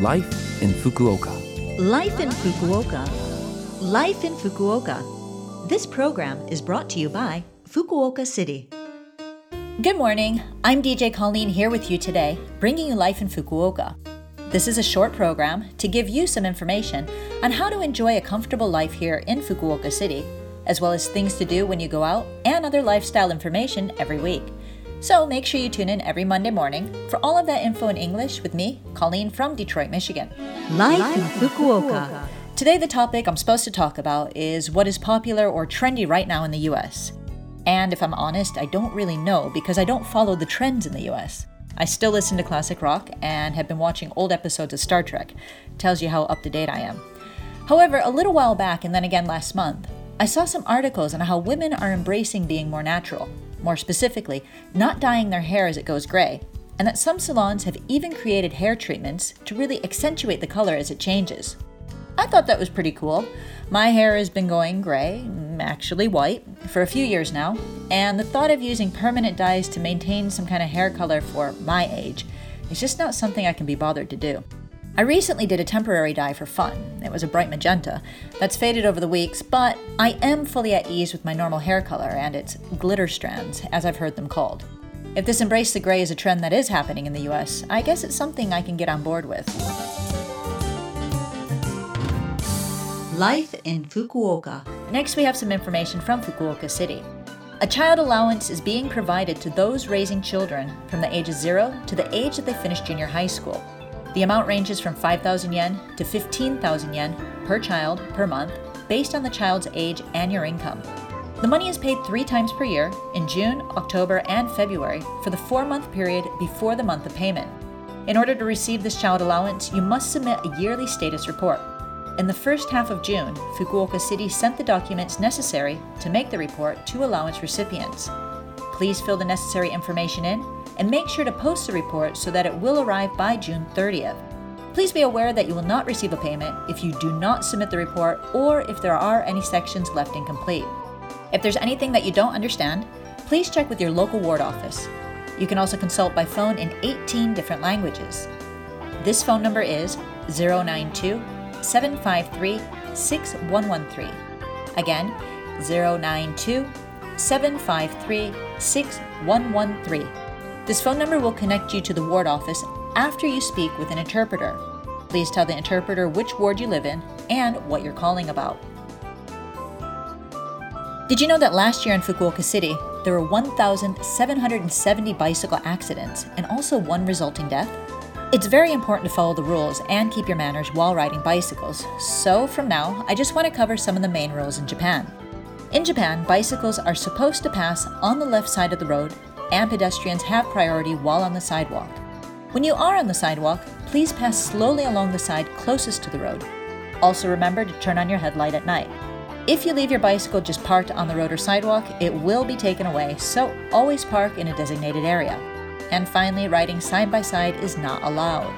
Life in Fukuoka. Life in Fukuoka. Life in Fukuoka. This program is brought to you by Fukuoka City. Good morning. I'm DJ Colleen here with you today, bringing you Life in Fukuoka. This is a short program to give you some information on how to enjoy a comfortable life here in Fukuoka City, as well as things to do when you go out and other lifestyle information every week. So make sure you tune in every Monday morning for all of that info in English with me, Colleen from Detroit, Michigan. Life in Fukuoka. Today, the topic I'm supposed to talk about is what is popular or trendy right now in the US. And if I'm honest, I don't really know because I don't follow the trends in the US. I still listen to classic rock and have been watching old episodes of Star Trek. Tells you how up to date I am. However, a little while back and then again last month, I saw some articles on how women are embracing being more natural more specifically, not dyeing their hair as it goes gray, and that some salons have even created hair treatments to really accentuate the color as it changes. I thought that was pretty cool. My hair has been going gray, mm, actually white, for a few years now, and the thought of using permanent dyes to maintain some kind of hair color for my age is just not something I can be bothered to do. I recently did a temporary dye for fun. It was a bright magenta. That's faded over the weeks, but I am fully at ease with my normal hair color and its glitter strands, as I've heard them called. If this embrace the gray is a trend that is happening in the US, I guess it's something I can get on board with. Life in Fukuoka. Next, we have some information from Fukuoka City. A child allowance is being provided to those raising children from the age of zero to the age that they finish junior high school. The amount ranges from 5,000 yen to 15,000 yen per child per month based on the child's age and your income. The money is paid three times per year in June, October, and February for the four month period before the month of payment. In order to receive this child allowance, you must submit a yearly status report. In the first half of June, Fukuoka City sent the documents necessary to make the report to allowance recipients. Please fill the necessary information in and make sure to post the report so that it will arrive by June 30th. Please be aware that you will not receive a payment if you do not submit the report or if there are any sections left incomplete. If there's anything that you don't understand, please check with your local ward office. You can also consult by phone in 18 different languages. This phone number is 092 753 6113. Again, 092 753 6113. This phone number will connect you to the ward office after you speak with an interpreter. Please tell the interpreter which ward you live in and what you're calling about. Did you know that last year in Fukuoka City, there were 1,770 bicycle accidents and also one resulting death? It's very important to follow the rules and keep your manners while riding bicycles, so from now, I just want to cover some of the main rules in Japan. In Japan, bicycles are supposed to pass on the left side of the road and pedestrians have priority while on the sidewalk. When you are on the sidewalk, please pass slowly along the side closest to the road. Also remember to turn on your headlight at night. If you leave your bicycle just parked on the road or sidewalk, it will be taken away, so always park in a designated area. And finally, riding side by side is not allowed.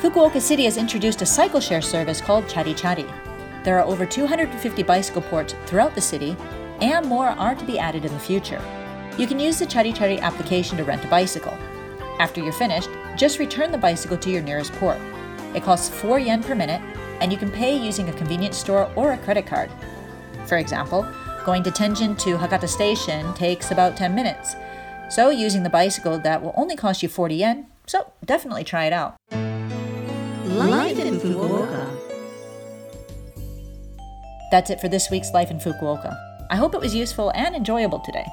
Fukuoka City has introduced a cycle share service called Chari Chari. There are over 250 bicycle ports throughout the city, and more are to be added in the future. You can use the Chari Chari application to rent a bicycle. After you're finished, just return the bicycle to your nearest port. It costs 4 yen per minute, and you can pay using a convenience store or a credit card. For example, going to Tenjin to Hakata Station takes about 10 minutes. So, using the bicycle, that will only cost you 40 yen, so definitely try it out. Life in Fukuoka. That's it for this week's Life in Fukuoka. I hope it was useful and enjoyable today.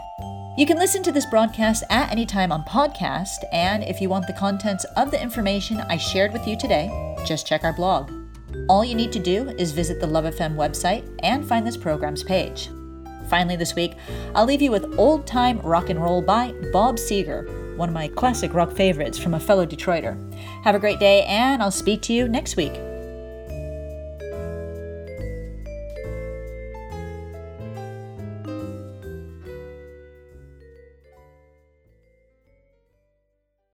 You can listen to this broadcast at any time on podcast, and if you want the contents of the information I shared with you today, just check our blog. All you need to do is visit the Love FM website and find this program's page. Finally, this week, I'll leave you with Old Time Rock and Roll by Bob Seger, one of my classic rock favorites from a fellow Detroiter. Have a great day, and I'll speak to you next week.